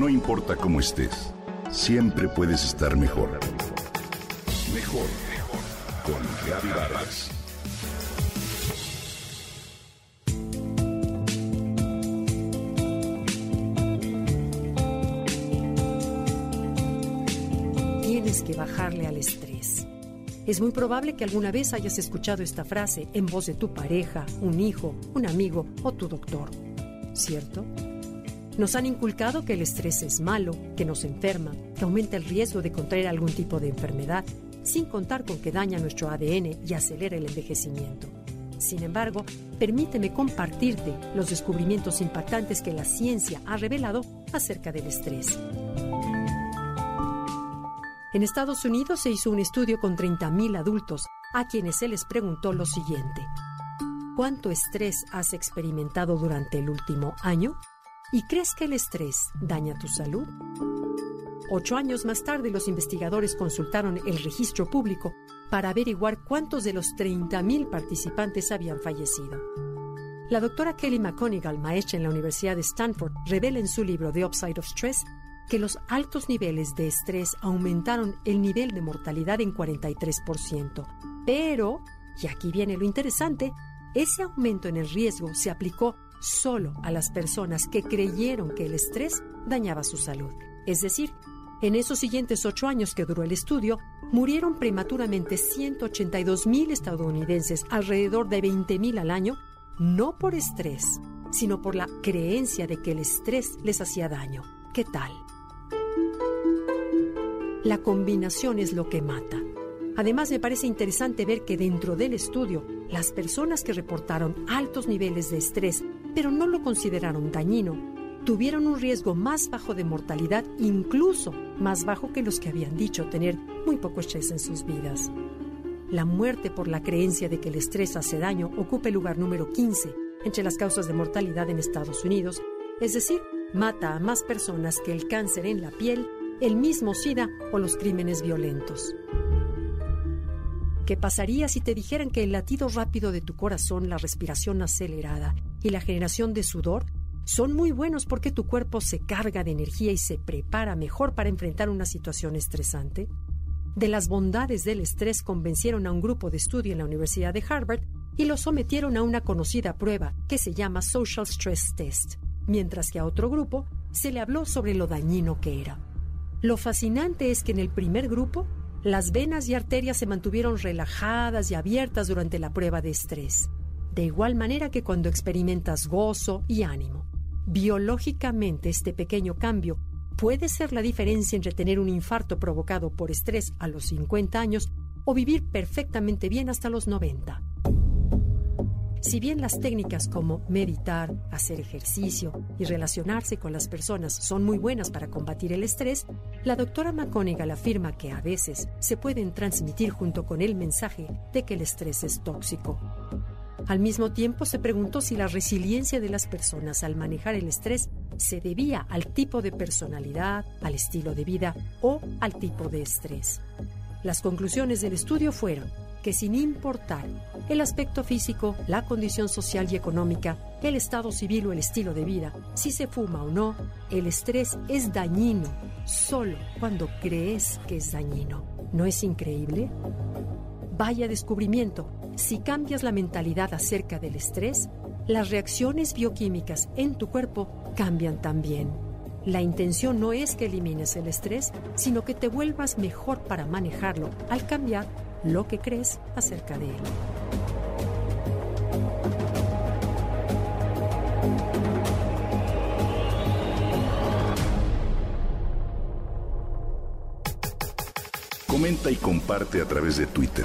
No importa cómo estés, siempre puedes estar mejor. Mejor, mejor. Con Vargas. Tienes que bajarle al estrés. Es muy probable que alguna vez hayas escuchado esta frase en voz de tu pareja, un hijo, un amigo o tu doctor. ¿Cierto? Nos han inculcado que el estrés es malo, que nos enferma, que aumenta el riesgo de contraer algún tipo de enfermedad, sin contar con que daña nuestro ADN y acelera el envejecimiento. Sin embargo, permíteme compartirte los descubrimientos impactantes que la ciencia ha revelado acerca del estrés. En Estados Unidos se hizo un estudio con 30.000 adultos a quienes se les preguntó lo siguiente. ¿Cuánto estrés has experimentado durante el último año? ¿Y crees que el estrés daña tu salud? Ocho años más tarde, los investigadores consultaron el registro público para averiguar cuántos de los 30.000 participantes habían fallecido. La doctora Kelly McConigal, maestra en la Universidad de Stanford, revela en su libro The Upside of Stress que los altos niveles de estrés aumentaron el nivel de mortalidad en 43%. Pero, y aquí viene lo interesante, ese aumento en el riesgo se aplicó solo a las personas que creyeron que el estrés dañaba su salud. Es decir, en esos siguientes ocho años que duró el estudio, murieron prematuramente 182 mil estadounidenses, alrededor de 20 mil al año, no por estrés, sino por la creencia de que el estrés les hacía daño. ¿Qué tal? La combinación es lo que mata. Además, me parece interesante ver que dentro del estudio, las personas que reportaron altos niveles de estrés, pero no lo consideraron dañino, tuvieron un riesgo más bajo de mortalidad, incluso más bajo que los que habían dicho tener muy poco estrés en sus vidas. La muerte por la creencia de que el estrés hace daño ocupa el lugar número 15 entre las causas de mortalidad en Estados Unidos, es decir, mata a más personas que el cáncer en la piel, el mismo SIDA o los crímenes violentos. ¿Qué pasaría si te dijeran que el latido rápido de tu corazón, la respiración acelerada y la generación de sudor son muy buenos porque tu cuerpo se carga de energía y se prepara mejor para enfrentar una situación estresante? De las bondades del estrés convencieron a un grupo de estudio en la Universidad de Harvard y lo sometieron a una conocida prueba que se llama Social Stress Test, mientras que a otro grupo se le habló sobre lo dañino que era. Lo fascinante es que en el primer grupo las venas y arterias se mantuvieron relajadas y abiertas durante la prueba de estrés, de igual manera que cuando experimentas gozo y ánimo. Biológicamente este pequeño cambio puede ser la diferencia entre tener un infarto provocado por estrés a los 50 años o vivir perfectamente bien hasta los 90. Si bien las técnicas como meditar, hacer ejercicio y relacionarse con las personas son muy buenas para combatir el estrés, la doctora McConigal afirma que a veces se pueden transmitir junto con el mensaje de que el estrés es tóxico. Al mismo tiempo se preguntó si la resiliencia de las personas al manejar el estrés se debía al tipo de personalidad, al estilo de vida o al tipo de estrés. Las conclusiones del estudio fueron que sin importar el aspecto físico, la condición social y económica, el estado civil o el estilo de vida, si se fuma o no, el estrés es dañino solo cuando crees que es dañino. ¿No es increíble? Vaya descubrimiento. Si cambias la mentalidad acerca del estrés, las reacciones bioquímicas en tu cuerpo cambian también. La intención no es que elimines el estrés, sino que te vuelvas mejor para manejarlo al cambiar lo que crees acerca de él. Comenta y comparte a través de Twitter.